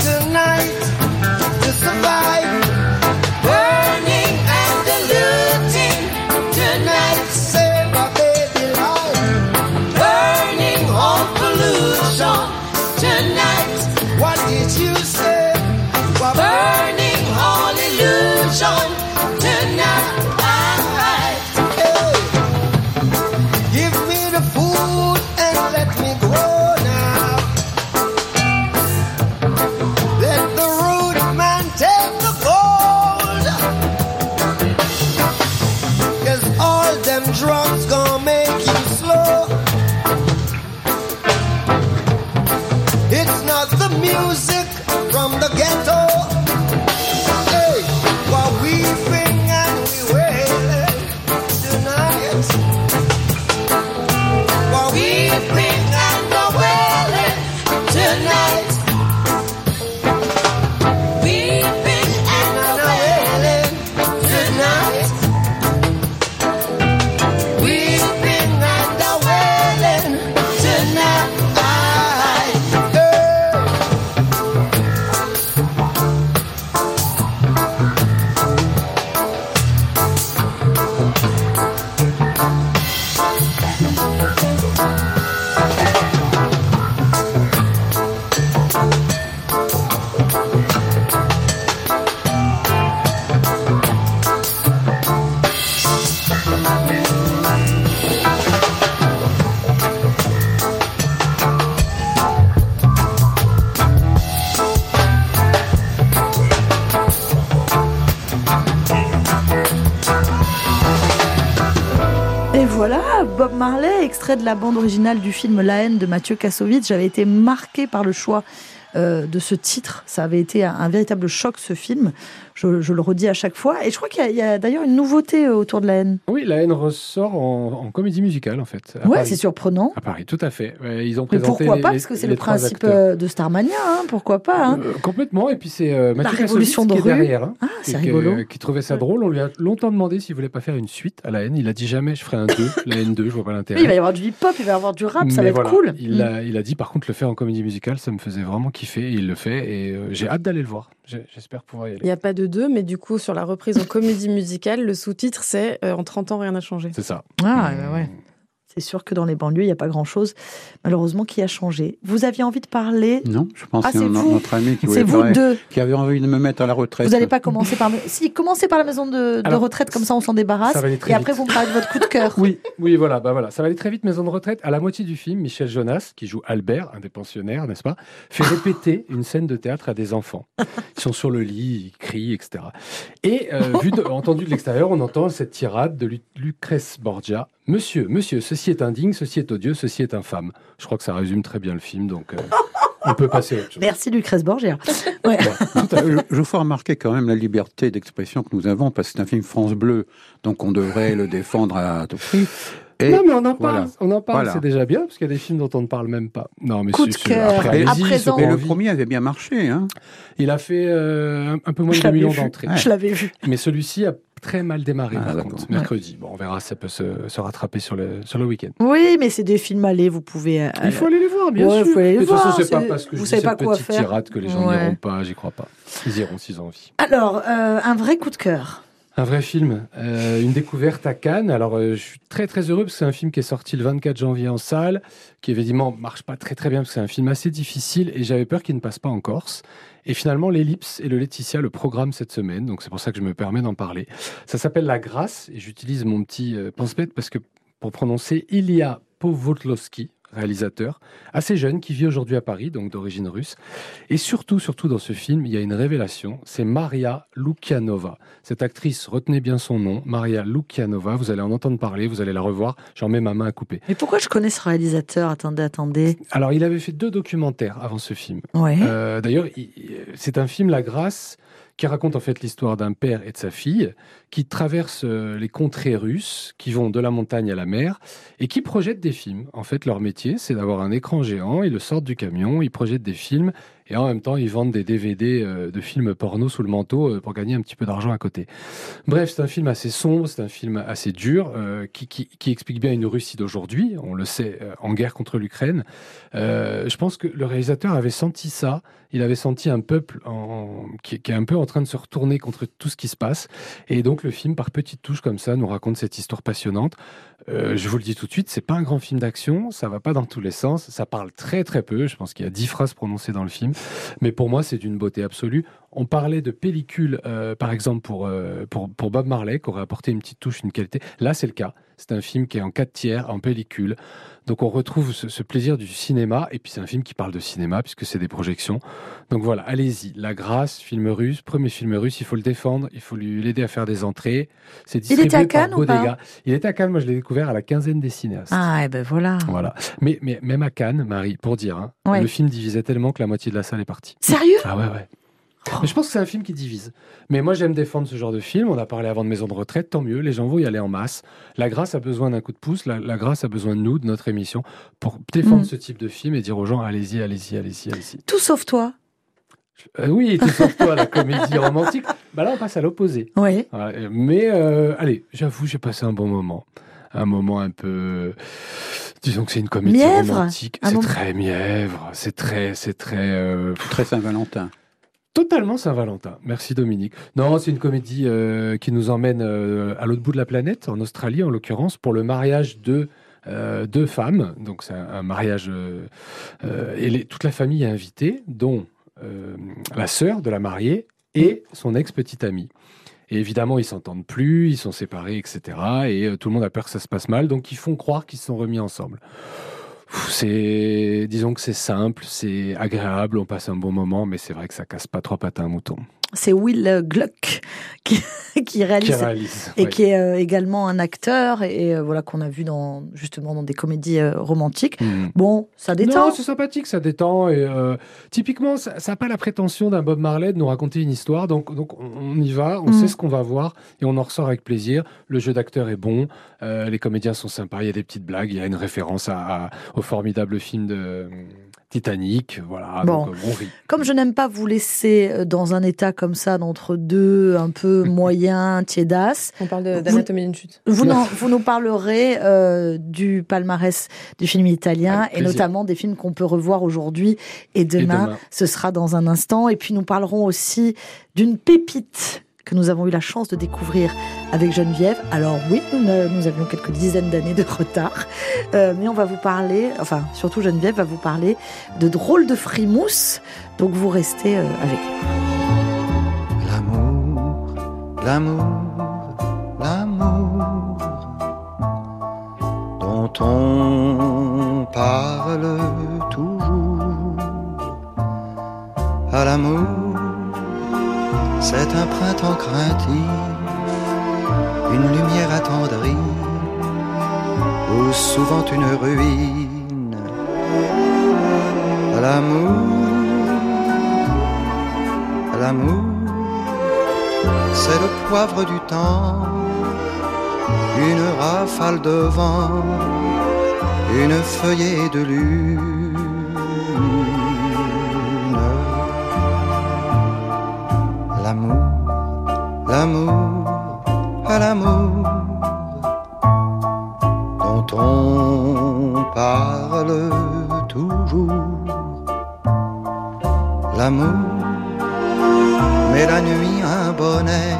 tonight to survive. Bob Marley, extrait de la bande originale du film La haine de Mathieu Kassovitz. J'avais été marqué par le choix euh, de ce titre. Ça avait été un véritable choc, ce film. Je, je le redis à chaque fois. Et je crois qu'il y a, d'ailleurs une nouveauté euh, autour de La haine. Oui, la haine ressort en, en comédie musicale, en fait. Paris. c'est surprenant. À Paris, tout à fait. Ils ont Mais présenté pourquoi les- pas Parce que c'est le principe acteurs. euh, de Starmania, hein, pourquoi pas hein Euh, complètement. Et puis c'est euh, Mathieu révolution Kassovitz de qui est derrière. hein, Ah, c'est rigolo. Qui trouvait ça drôle. On lui a longtemps demandé s'il voulait pas faire une suite à la haine. Il a dit jamais, je ferai un 2. la haine 2, je vois pas l'intérêt. Oui, il va y avoir du hip-hop, il va y avoir du rap, ça Mais va être cool. Il, Mm. a, il a dit par contre le faire en comédie musicale, ça me faisait vraiment kiffer. Et il le fait. Et euh, j'ai hâte d'aller le voir. J'espère pouvoir y aller. Il n'y a pas de deux, mais du coup, sur la reprise en comédie musicale, le sous-titre, c'est euh, En 30 ans, rien n'a changé. C'est ça. Ah, Mm. ouais, ouais. C'est sûr que dans les banlieues, il n'y a pas grand-chose, malheureusement, qui a changé. Vous aviez envie de parler Non, je pense Ah, que c'est notre ami qui, vous parler, deux. qui avait envie de me mettre à la retraite. Vous n'allez pas commencer par... Si, commencez par la maison de, retraite, comme ça on s'en débarrasse. ça va aller très Et après, vite. vous me parlez de votre coup de cœur. Oui, oui, voilà, bah voilà. Ça va aller très vite. Maison de retraite. À la moitié du film, Michel Jonas, qui joue Albert, un des pensionnaires, n'est-ce pas, fait répéter une scène de théâtre à des enfants. Ils sont sur le lit, ils crient, etc. Et euh, vu de- entendu de l'extérieur, on entend cette tirade de Lu- Lucrèce Borgia. Monsieur, monsieur, ceci est indigne, ceci est odieux, ceci est infâme. Je crois que ça résume très bien le film, donc euh, on peut passer à autre chose. Merci Lucrèce Borgia. Ouais. je, je vous fais remarquer quand même la liberté d'expression que nous avons, parce que c'est un film France Bleu, donc on devrait le défendre à tout prix. Et non, mais on en parle, voilà. on en parle, Voilà. c'est déjà bien, parce qu'il y a des films dont on ne parle même pas. Non, mais Coup de cœur. après, À présent- ont le premier avait bien marché. Hein. Il a fait euh, un, peu moins de Je 2 l'avais millions d'entrées. Je l'avais vu. Mais celui-ci a très mal démarré, Ah, par contre, mercredi. Bon, on verra si ça peut se, se rattraper sur le, sur le week-end. Oui, mais c'est des films allés, vous pouvez. euh, Il faut aller les voir, bien Ouais, sûr. faut aller les Mais de toute façon, c'est pas parce que vous je savez dis pas cette quoi petite faire. tirade que les gens Ouais. n'iront pas, j'y crois pas. Ils iront s'ils ont envie. Alors, euh, un vrai coup de cœur. Un vrai film, euh, une découverte à Cannes. Alors, euh, je suis très très heureux parce que c'est un film qui est sorti le 24 janvier en salle, qui évidemment marche pas très très bien parce que c'est un film assez difficile et j'avais peur qu'il ne passe pas en Corse. Et finalement, l'Ellipse et le Laetitia le programme cette semaine, donc c'est pour ça que je me permets d'en parler. Ça s'appelle La Grâce et j'utilise mon petit euh, pense-bête parce que pour prononcer Ilya Povotlowski, réalisateur, assez jeune, qui vit aujourd'hui à Paris, donc d'origine russe. Et surtout, surtout dans ce film, il y a une révélation, c'est Maria Lukianova. Cette actrice, retenez bien son nom, Maria Lukianova, vous allez en entendre parler, vous allez la revoir, j'en mets ma main à couper. Mais pourquoi je connais ce réalisateur? Attendez, attendez. Alors, il avait fait deux documentaires avant ce film. Ouais. Euh, D'ailleurs, il- c'est un film, La Grâce, qui raconte en fait l'histoire d'un père et de sa fille qui traversent euh, les contrées russes, qui vont de la montagne à la mer et qui projettent des films. En fait, leur métier, c'est d'avoir un écran géant, ils le sortent du camion, ils projettent des films et en même temps, ils vendent des DVD euh, de films porno sous le manteau euh, pour gagner un petit peu d'argent à côté. Bref, c'est un film assez sombre, c'est un film assez dur qui, explique bien une Russie d'aujourd'hui, on le sait, en guerre contre l'Ukraine. Je pense que le réalisateur avait senti ça. Il avait senti un peuple qui, qui est un peu en train de se retourner contre tout ce qui se passe. Et donc le film, par petites touches comme ça, nous raconte cette histoire passionnante. Euh, je vous le dis tout de suite, c'est pas un grand film d'action, ça va pas dans tous les sens, ça parle très très peu. Je pense qu'il y a dix phrases prononcées dans le film, mais pour moi c'est d'une beauté absolue. On parlait de pellicule, euh, par exemple pour, euh, pour pour Bob Marley, qui aurait apporté une petite touche, une qualité. Là c'est le cas. C'est un film qui est en 4 tiers, en pellicule. Donc on retrouve ce, ce plaisir du cinéma, et puis c'est un film qui parle de cinéma, puisque c'est des projections. Donc voilà, allez-y. La Grâce, film russe, premier film russe, il faut le défendre, il faut lui l'aider à faire des entrées. C'est Il était distribué à par Cannes ou pas. Il était à Cannes, moi je l'ai découvert à la quinzaine des cinéastes. Ah, et ben voilà. Voilà. Mais, mais même à Cannes, Marie, pour dire, hein, Ouais. le film divisait tellement que la moitié de la salle est partie. Sérieux? Ah ouais, ouais. Mais je pense que c'est un film qui divise. Mais moi, j'aime défendre ce genre de film. On a parlé avant de maison de retraite, tant mieux. Les gens vont y aller en masse. La grâce a besoin d'un coup de pouce. La, la grâce a besoin de nous, de notre émission, pour défendre Mm. ce type de film et dire aux gens allez-y, allez-y, allez-y, allez-y. Tout sauf toi. Euh, oui, tout sauf toi, la comédie romantique. Bah là, on passe à l'opposé. Oui. Euh, Mais euh, allez, j'avoue, j'ai passé un bon moment. Un moment un peu. Disons que c'est une comédie Mièvre romantique. C'est très mièvre. C'est très. C'est très. euh, Très Saint-Valentin. Totalement Saint-Valentin. Merci Dominique. Non, c'est une comédie euh, qui nous emmène euh, à l'autre bout de la planète, en Australie en l'occurrence, pour le mariage de euh, deux femmes. Donc c'est un, mariage et toute la famille est invitée, dont la sœur de la mariée et son ex-petite amie. Et évidemment, ils s'entendent plus, ils sont séparés, etc. Et tout le monde a peur que ça se passe mal, donc ils font croire qu'ils se sont remis ensemble. C'est, disons que c'est simple, c'est agréable, on passe un bon moment, mais c'est vrai que ça casse pas trois pattes à un mouton. C'est Will Gluck qui, qui réalise. Qui réalise. Et qui est euh, également un acteur et euh, voilà qu'on a vu dans justement dans des comédies euh, romantiques. Mhm. Bon, ça détend. Non, c'est sympathique, ça détend. Et typiquement, ça n'a pas la prétention d'un Bob Marley de nous raconter une histoire. Donc, donc on- y va, on Mm. sait ce qu'on va voir et on en ressort avec plaisir. Le jeu d'acteur est bon, les comédiens sont sympas, il y a des petites blagues, il y a une référence à, à- au formidable film de Titanic. Voilà, Bon. donc euh, on rit. Comme je n'aime pas vous laisser euh, dans un état comme ça d'entre deux, un peu moyen, tiédasse, On parle d'anatomie d'une chute. vous, n'en- vous nous parlerez euh, du palmarès du film italien et notamment des films qu'on peut revoir aujourd'hui et demain. Ce sera dans un instant. Et puis nous parlerons aussi d'une pépite que nous avons eu la chance de découvrir avec Geneviève. Alors oui, nous, avions quelques dizaines d'années de retard, Euh, mais on va vous parler, enfin surtout Geneviève va vous parler de drôles de frimousse. Donc vous restez euh, avec nous. L'amour, l'amour, l'amour dont on parle toujours. À l'amour, c'est un printemps craintif, une lumière attendrie, ou souvent une ruine. L'amour, l'amour c'est le poivre du temps, une rafale de vent, une feuillée de lune. L'amour, à l'amour dont on parle toujours. L'amour mais la nuit un bonnet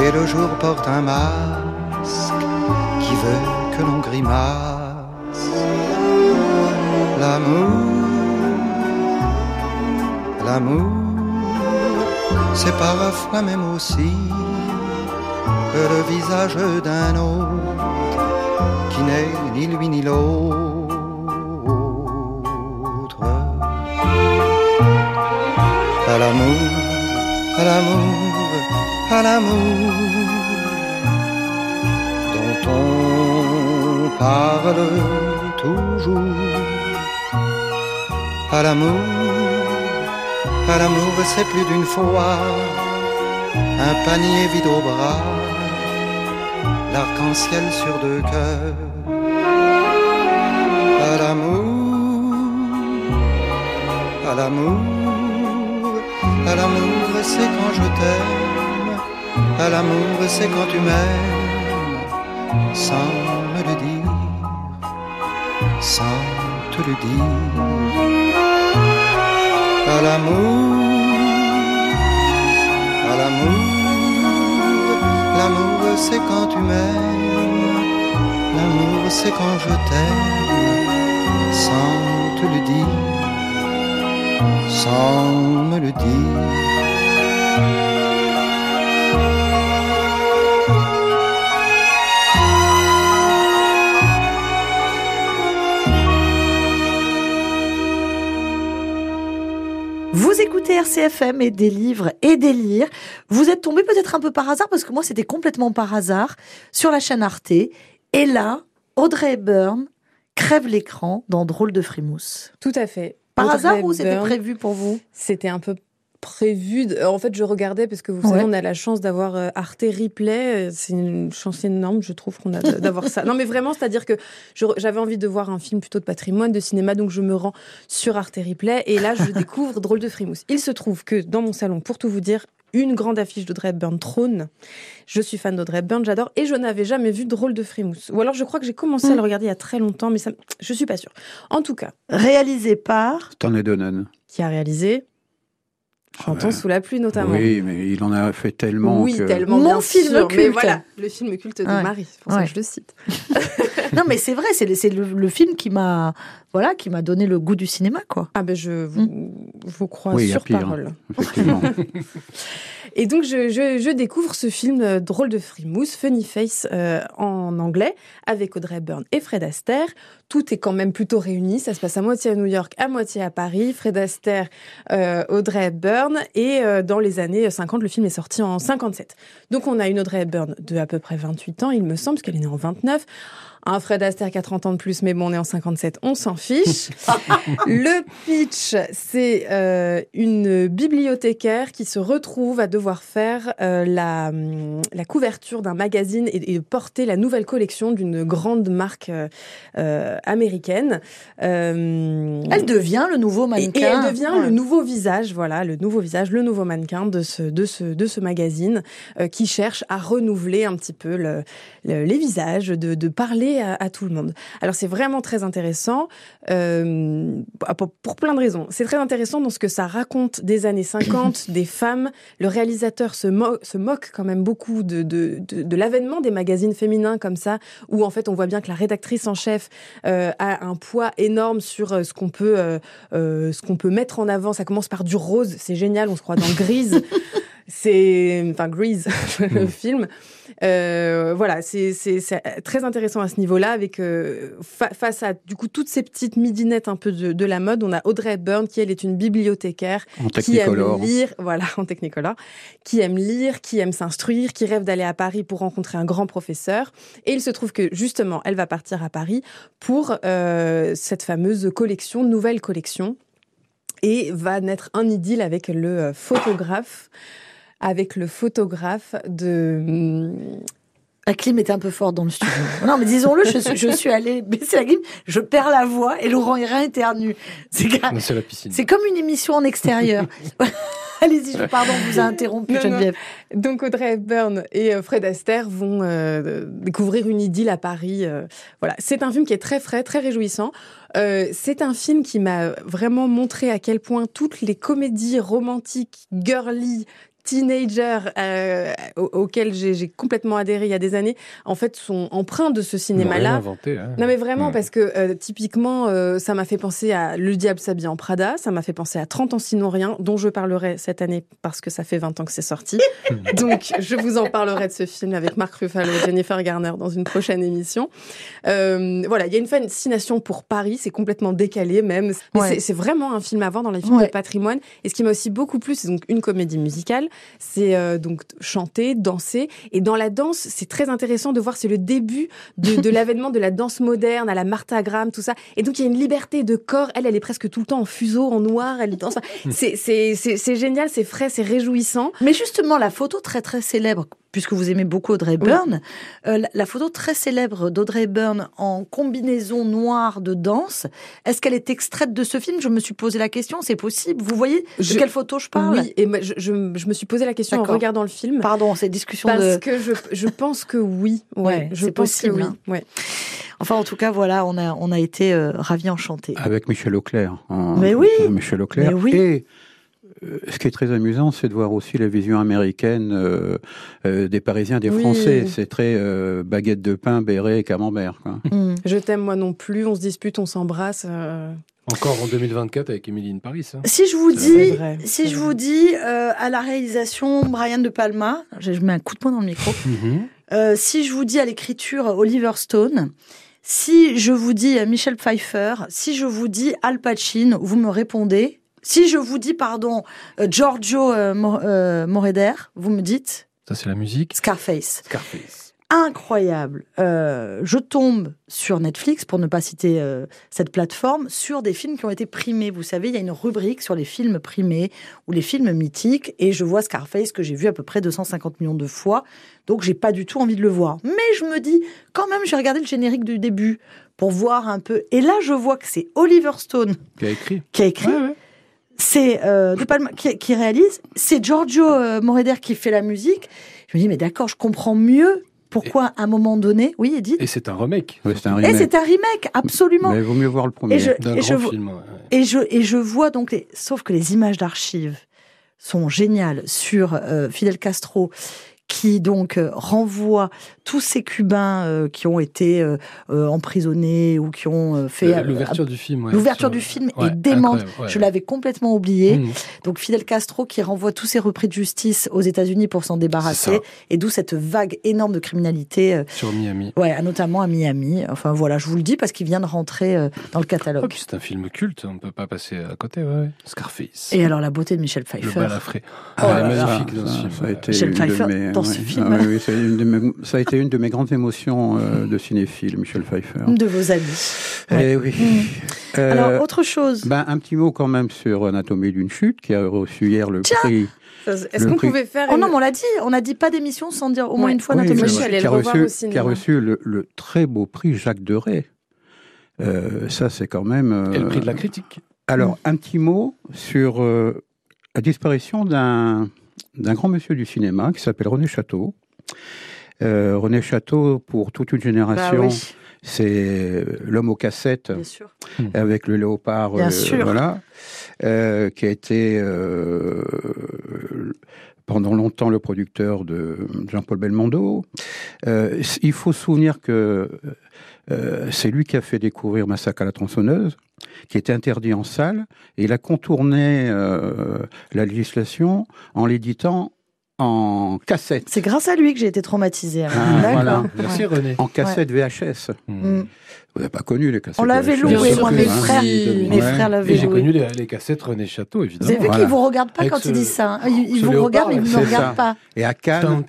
Et le jour porte un masque qui veut que l'on grimace. L'amour, l'amour, c'est parfois même aussi le visage d'un autre qui n'est ni lui ni l'autre. À l'amour, à l'amour, à l'amour dont on parle toujours. À l'amour, à l'amour, c'est plus d'une fois un panier vide au bras, l'arc-en-ciel sur deux cœurs. À l'amour, à l'amour, à l'amour, c'est quand je t'aime, à l'amour, c'est quand tu m'aimes, sans me le dire, sans te le dire. À l'amour, à l'amour, l'amour c'est quand tu m'aimes, l'amour c'est quand je t'aime, sans te le dire, sans me le dire. RCFM et des livres et des lire. Vous êtes tombé peut-être un peu par hasard, parce que moi c'était complètement par hasard, sur la chaîne Arte. Et là, Audrey Hepburn crève l'écran dans Drôle de frimousse. Tout à fait. Par Audrey hasard ou c'était prévu pour vous? C'était un peu prévu. de- En fait, je regardais parce que vous savez, on a la chance d'avoir euh, Arte Replay. Euh, C'est une chance énorme, je trouve, qu'on a de- d'avoir ça. Non, mais vraiment, c'est-à-dire que j'avais envie de voir un film plutôt de patrimoine, de cinéma, donc je me rends sur Arte Replay et là, je découvre Drôle de frimousse. Il se trouve que dans mon salon, pour tout vous dire, une grande affiche d'Audrey Hepburn trône. Je suis fan d'Audrey Hepburn, j'adore, et je n'avais jamais vu Drôle de frimousse. Ou alors, je crois que j'ai commencé à Mm. le regarder il y a très longtemps, mais ça, je suis pas sûre. En tout cas, Réalisé par Stanley Donen. qui a réalisé Chantons Ouais. sous la pluie notamment. Oui, mais il en a fait tellement Oui, que... tellement Mon bien film sûr, Mais culte. voilà, le film culte de Ouais. Marie, c'est pour ça que je le cite. Non, mais c'est vrai, c'est le, c'est le- le film qui m'a, voilà, qui m'a donné le goût du cinéma, quoi. Ah ben je vous, vous crois Oui, sur pire. parole. Effectivement. Et donc je, je, je découvre ce film euh, drôle de frimousse, Funny Face euh, en anglais, avec Audrey Hepburn et Fred Astaire. Tout est quand même plutôt réuni. Ça se passe à moitié à New York, à moitié à Paris. Fred Astaire, euh, Audrey Hepburn. Et euh, dans les années 50, le film est sorti en 57. Donc on a une Audrey Hepburn de à peu près 28 ans, il me semble, parce qu'elle est née en 29. Un Fred Astaire qui a 30 ans de plus, mais bon, on est en 57, on s'en fiche. Le pitch, c'est euh, une bibliothécaire qui se retrouve à devoir faire euh, la, hum, la couverture d'un magazine et, et porter la nouvelle collection d'une grande marque euh, américaine. Elle devient le nouveau mannequin. et elle devient Ouais. le nouveau visage, voilà, le nouveau visage, le nouveau mannequin de ce de ce de ce magazine qui cherche à renouveler un petit peu le, le- les visages, de, de parler à, tout le monde. Alors c'est vraiment très intéressant euh, pour, plein de raisons. C'est très intéressant dans ce que ça raconte des années 50, des femmes. Le réalisateur se, mo- se moque quand même beaucoup de l'avènement des magazines féminins comme ça, où en fait on voit bien que la rédactrice en chef euh, a un poids énorme sur euh, ce qu'on peut ce qu'on peut mettre en avant. Ça commence par du rose, c'est génial, on se croit dans Grise. c'est enfin Grease le film. Euh, voilà c'est très intéressant à ce niveau-là avec euh, fa- face à du coup toutes ces petites midinettes un peu de, de la mode on a Audrey Hepburn qui elle est une bibliothécaire en qui aime lire, voilà, en technicolor, qui aime lire, qui aime s'instruire, qui rêve d'aller à Paris pour rencontrer un grand professeur. Et il se trouve que justement, elle va partir à Paris pour euh, cette fameuse collection, nouvelle collection, et va naître un idylle avec le photographe, avec le photographe de hum, La clim était un peu forte dans le studio. Non, mais disons-le, je suis, je suis allée baisser la clim, je perds la voix et Laurent Hérin éternue. C'est la piscine. c'est comme une émission en extérieur. Allez-y, je- pardon, on vous a interrompu, Non, non. Geneviève. Donc Audrey Hepburn et euh, Fred Astaire vont euh, découvrir une idylle à Paris. euh, voilà, c'est un film qui est très frais, très réjouissant. Euh, c'est un film qui m'a vraiment montré à quel point toutes les comédies romantiques, girly, teenager euh, auquel j'ai complètement adhéré il y a des années, en fait, sont empreints de ce cinéma-là. Inventé, hein. Non, mais vraiment, parce que euh, typiquement, euh, ça m'a fait penser à Le Diable s'habille en Prada, ça m'a fait penser à 30 ans sinon rien, dont je parlerai cette année parce que ça fait 20 ans que c'est sorti. Donc, je vous en parlerai de ce film avec Marc Ruffalo et Jennifer Garner dans une prochaine émission. voilà, il y a une fascination pour Paris, c'est complètement décalé même. C'est vraiment un film à voir dans les films de patrimoine. Et ce qui m'a aussi beaucoup plu, c'est donc une comédie musicale c'est euh, donc chanter, danser. Et dans la danse, c'est très intéressant de voir, c'est le début de, l'avènement de la danse moderne à la Martha Graham, tout ça. Et donc il y a une liberté de corps. Elle, elle est presque tout le temps en fuseau, en noir. Elle danse. C'est génial, c'est frais, c'est réjouissant. Mais justement, la photo très très célèbre puisque vous aimez beaucoup Audrey Byrne, euh, la, photo très célèbre d'Audrey Byrne en combinaison noire de danse, est-ce qu'elle est extraite de ce film? Je me suis posé la question, c'est possible? Vous voyez de quelle photo je parle? Oui, et je, me suis posé la question en regardant le film. Pardon, cette discussion Parce que je, pense que oui. Ouais, je pense possible, que oui. Hein. Ouais. Enfin, en tout cas, voilà, on a, on a été euh, ravis, enchantés. Avec Michel Auclair. Mais oui Michel Auclair. Mais oui. Et ce qui est très amusant, c'est de voir aussi la vision américaine euh, euh, des Parisiens, des Français. C'est très baguette de pain, béret et camembert. Mm. Je t'aime moi non plus, on se dispute, on s'embrasse. Encore en 2024 avec Emily in Paris. Hein. Si je vous dis, si je vous dis à la réalisation Brian de Palma, je mets un coup de poing dans le micro. Mhm. si je vous dis à l'écriture Oliver Stone, si je vous dis Michel Pfeiffer, si je vous dis Al Pacino, vous me répondez si je vous dis, pardon, euh, Giorgio euh, euh, Moreder, vous me dites Ça, c'est la musique. Scarface. Scarface. Incroyable. je tombe sur Netflix, pour ne pas citer cette plateforme, sur des films qui ont été primés. Vous savez, il y a une rubrique sur les films primés ou les films mythiques, et je vois Scarface que j'ai vu à peu près 250 millions de fois, donc j'ai pas du tout envie de le voir. Mais je me dis, quand même, j'ai regardé le générique du début pour voir un peu. Et là, je vois que c'est Oliver Stone qui a écrit. Qui a écrit c'est euh, De Palma qui, qui réalise, c'est Giorgio euh, Moroder qui fait la musique. Je me dis, mais d'accord, je comprends mieux pourquoi à un moment donné, oui, Edith. Et c'est un remake. c'est un remake. Et c'est un remake, absolument. Mais il vaut mieux voir le premier. Et je, et je, film, et je, et je vois donc, les, sauf que les images d'archives sont géniales sur euh, Fidel Castro qui donc euh, renvoie tous ces Cubains euh, qui ont été euh, emprisonnés ou qui ont fait l'ouverture du film. l'ouverture du film est démente. Je l'avais complètement oublié. Mmh. Donc Fidel Castro qui renvoie tous ces repris de justice aux États-Unis pour s'en débarrasser, et d'où cette vague énorme de criminalité sur Miami. Ouais, notamment à Miami. Enfin voilà, je vous le dis parce qu'il vient de rentrer dans le catalogue. Oh, c'est un film culte, on ne peut pas passer à côté. Ouais. Scarface. Et alors la beauté de Michel Pfeiffer. Le balafré. Ah, magnifique dans ce film. Ça a été Michel Pfeiffer dans ce film. Ah, oui, ça a été une de mes grandes émotions euh, de cinéphile, Michel Pfeiffer. De vos amis. Eh oui. Mm. Euh, Alors, autre chose. Ben, un petit mot quand même sur Anatomie d'une chute, qui a reçu hier le prix. Est-ce qu'on pouvait faire Oh non, mais on l'a dit, on n'a dit pas d'émission sans dire au moins une fois Anatomie d'une chute. Qui a reçu, qui a reçu le, le, très beau prix Jacques Deray. Euh, ça, c'est quand même. Euh... Et le prix de la critique. Alors, un petit mot sur euh, la disparition d'un d'un grand monsieur du cinéma qui s'appelle René Château. Euh, René Château, pour toute une génération, bah c'est l'homme aux cassettes avec le léopard, euh, voilà, euh, qui a été pendant longtemps le producteur de Jean-Paul Belmondo. il faut se souvenir que c'est lui qui a fait découvrir Massacre à la tronçonneuse qui était interdit en salle, et il a contourné euh, la législation en l'éditant en cassette. C'est grâce à lui que j'ai été traumatisé. Ah, voilà. Merci René. En cassette VHS. Hmm. Vous n'avez pas connu les cassettes On l'avait loué, moi, mes frères, mes frères l'avaient loué. J'ai connu les, cassettes René Château, évidemment. Vous avez vu qu'ils ne vous regardent pas quand ils disent ça. Hein. Ils, vous regardent, mais ils ne me regardent pas. Et à Cannes,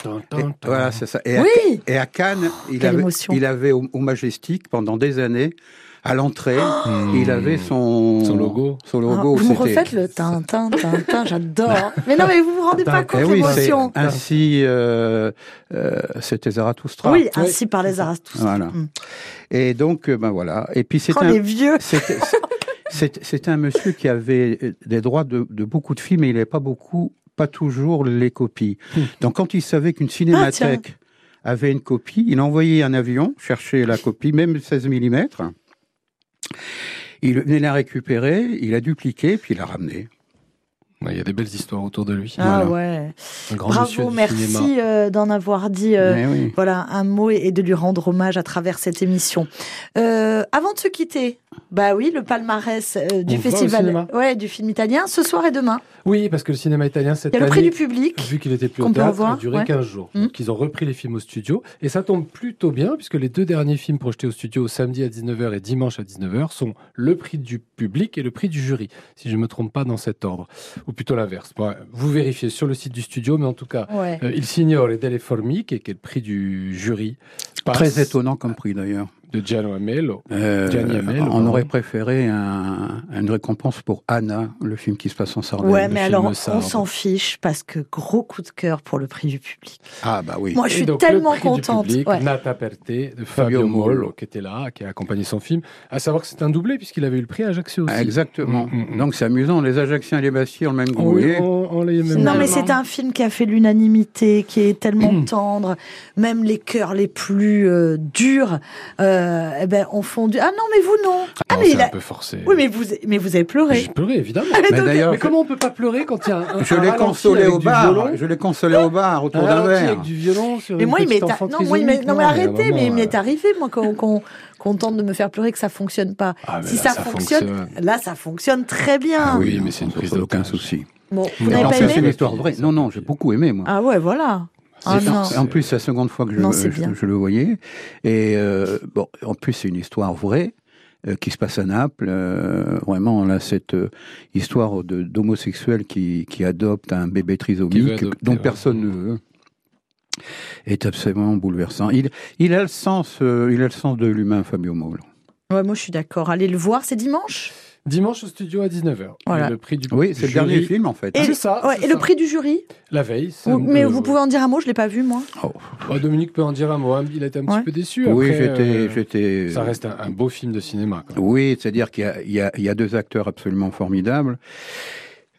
voilà, c'est ça. Et, oui. à, et à Cannes, il avait, il avait au, au Majestic pendant des années à l'entrée, oh il avait son, son logo. Son logo. Ah, vous me refaites le tintin, tintin, j'adore. Mais non, mais vous vous rendez pas compte de eh l'émotion. ainsi, euh, euh, c'était Zarathustra. Oui, ainsi parlait Zarathustra. Voilà. Mm. Et donc, euh, ben voilà. Et puis c'est oh, un. Les vieux. C'était un monsieur qui avait des droits de, de beaucoup de films, mais il n'avait pas beaucoup, pas toujours les copies. Hmm. Donc quand il savait qu'une cinémathèque ah, avait une copie, il envoyait un avion chercher la copie, même 16 mm. Il venait la récupérer, il a dupliqué, puis il a ramené. Il y a des belles histoires autour de lui. Ah Voilà. ouais. Un grand Bravo, merci euh, d'en avoir dit euh, oui. voilà un mot et et de lui rendre hommage à travers cette émission. Euh, avant de se quitter, bah oui, le palmarès euh, du On festival, ouais, du film italien, ce soir et demain. Oui, parce que le cinéma italien cette Il y a le prix année, du public. vu qu'il était plus qu'on au peut théâtre, revoir, a duré ouais. 15 jours. Mm. Donc ils ont repris les films au studio et ça tombe plutôt bien puisque les deux derniers films projetés au studio samedi à 19h et dimanche à 19h sont le prix du public et le prix du jury, si je ne me trompe pas dans cet ordre, ou plutôt l'inverse. Bon, vous vérifiez sur le site du studio, mais en tout cas, Ouais. euh, Il Signore delle Formiche, qui est le prix du jury, passe Très étonnant comme prix d'ailleurs. De Gianni Amello. Euh, Gianni Amello, on pardon. aurait préféré un- une récompense pour Anna, le film qui se passe en Sardaigne. Ouais, mais alors on s'en fiche parce que gros coup de cœur pour le prix du public. Ah bah oui. Moi, je Et suis donc, tellement le prix du contente. public, Ouais. Nata Perte de Fabio Fabio Mollo, qui était là, qui a accompagné son film. À savoir que c'est un doublé, puisqu'il avait eu le prix à Ajaccio aussi. Ah, Exactement. Mm, mm, mm. Donc c'est amusant. Les Ajacciens et les Bastiers ont le même goût. Oui, Et- on, on les même Non, mais c'est un film qui a fait l'unanimité, qui est tellement tendre. Même les cœurs les plus euh, durs, euh, eh ben, ont fondu. Ah non, mais vous non. Ah, Non, mais c'est il un a- peu forcé. Oui, mais vous, mais vous avez pleuré. J'ai pleuré, évidemment. Mais Mais Mais comment on peut pas pleurer quand il y a un, un je l'ai consolé au bar. Je l'ai consolé au bar autour un d'un verre. avec du violon sur Mais une moi, il m'est non, moi, il non, mais un arrêtez, mais il m'est euh, arrivé, moi, qu'on qu'on qu'on tente de me faire pleurer, que ça fonctionne pas. ah, mais si là, ça, fonctionne, là, ça fonctionne très bien. Ah oui, mais c'est une prise d'otage. souci. Bon, vous n'avez pas aimé histoire vraie. Non, non, j'ai beaucoup aimé, moi. Ah ouais, voilà. Ah non. En plus, c'est la seconde fois que je, Non, c'est je- bien. je le voyais. Et euh, bon, en plus, c'est une histoire vraie euh, qui se passe à Naples. Euh, vraiment, là, cette euh, histoire de d'homosexuels qui, qui adoptent un bébé trisomique adopter, dont ouais. personne ne veut est absolument bouleversant. Il, il a le sens, euh, il a le sens de l'humain, Fabio Molo. Ouais, moi, je suis d'accord. Allez le voir, c'est dimanche? Dimanche au studio à 19h. Voilà. Et Le prix du Oui, c'est le jury, dernier film en fait. Et, c'est ça, ouais, et le prix du jury La veille. Ça Mais vous pouvez en dire un mot, je l'ai pas vu, moi. Oh. Oh, Dominique peut en dire un mot. hein. Il a été un Ouais. petit peu déçu. Oui, j'étais, euh, j'étais. Ça reste un, un beau film de cinéma. quoi. Oui, c'est-à-dire qu'il y a, y, y deux acteurs absolument formidables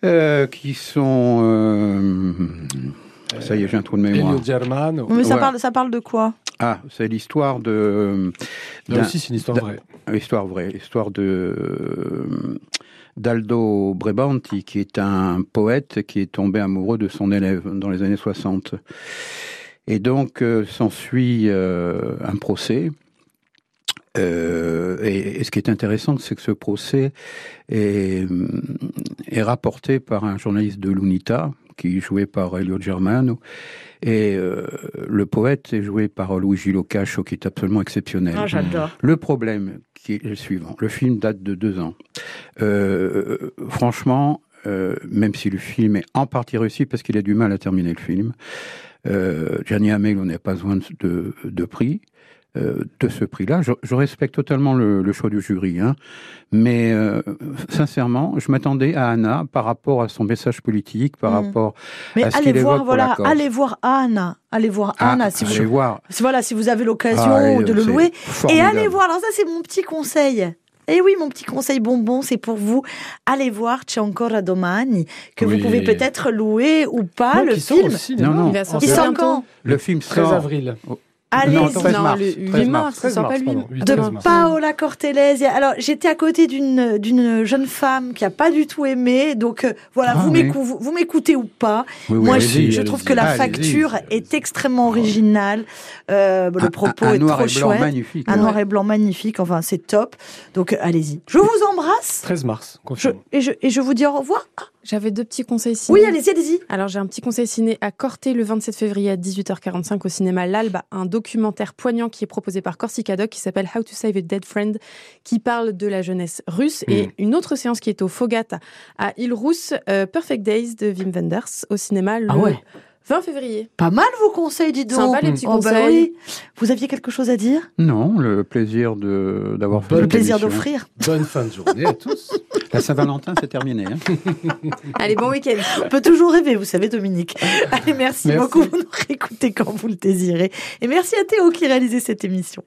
euh, qui sont. euh, ça y est, j'ai un trou de mémoire. Elio Germano. Mais ça, Ouais. parle, ça parle de quoi? Ah, c'est l'histoire de. Là aussi, c'est une histoire vraie. Histoire vraie, histoire de euh, d'Aldo Brebanti, qui est un poète qui est tombé amoureux de son élève dans les années 60. Et donc euh, s'ensuit euh, un procès. Euh, et, et ce qui est intéressant, c'est que ce procès est, est rapporté par un journaliste de l'UNITA, qui est joué par Elio Germano, et euh, le poète est joué par Luigi Locascio, qui est absolument exceptionnel. Ah, j'adore. Le problème qui est le suivant. Le film date de deux ans. Euh, franchement, euh, même si le film est en partie réussi parce qu'il a du mal à terminer le film, euh, Gianni Amelio n'a pas besoin de, de prix. Euh, de ce prix-là. Je, je respecte totalement le, le choix du jury, hein, mais euh, sincèrement, je m'attendais à Anna par rapport à son message politique, par Mm. rapport Mais à ce allez qu'il voir, évoque pour la voilà, allez voir Anna. Allez voir à Anna si vous, voir. voilà, si vous avez l'occasion Ah, de le louer. Et allez voir, alors ça c'est mon petit conseil. Et oui, mon petit conseil bonbon, c'est pour vous. Allez voir C'è ancora domani, que Oui. vous pouvez peut-être louer ou pas Non, le film. au cinéma. Non, non. Il sort quand? Le film 13 sort. avril. Allez, Non, y 13 non, le 13 8 mars. mars, ça 13 sort pas de 13 mars. Paola Cortellesi. Alors, j'étais à côté d'une d'une jeune femme qui a pas du tout aimé. Donc euh, voilà, Ah, vous oui. m'écou- vous, vous m'écoutez ou pas Oui, oui, Moi, je, trouve que la facture est extrêmement originale. Euh, le Un- propos un, est noir trop et blanc magnifique. Un noir et blanc magnifique. Enfin, c'est top. Donc, euh, allez-y. Je vous embrasse. 13 mars, Je, confirme. et, je, et je vous dis au revoir. Ah, J'avais deux petits conseils ciné. oui, allez-y, allez-y. Alors j'ai un petit conseil ciné à Corté le 27 février à 18h45 au cinéma L'Alba, un documentaire poignant qui est proposé par Corsica Doc qui s'appelle How to Save a Dead Friend, qui parle de la jeunesse russe. Et une autre séance qui est au Fogat à Île Rousse, euh, Perfect Days de Wim Wenders au cinéma le Ah ouais. 20 février. Pas mal vos conseils, dis donc. Sympa les petits Oh, bah conseils. oui. Vous aviez quelque chose à dire? Non, le plaisir de d'avoir fait Le plaisir d'offrir. Bonne fin de journée à tous. La Saint-Valentin, c'est terminé. hein. Allez, bon week-end. On peut toujours rêver, vous savez, Dominique. Allez, merci, Merci. beaucoup. Vous nous réécoutez quand vous le désirez. Et merci à Théo qui réalisait cette émission.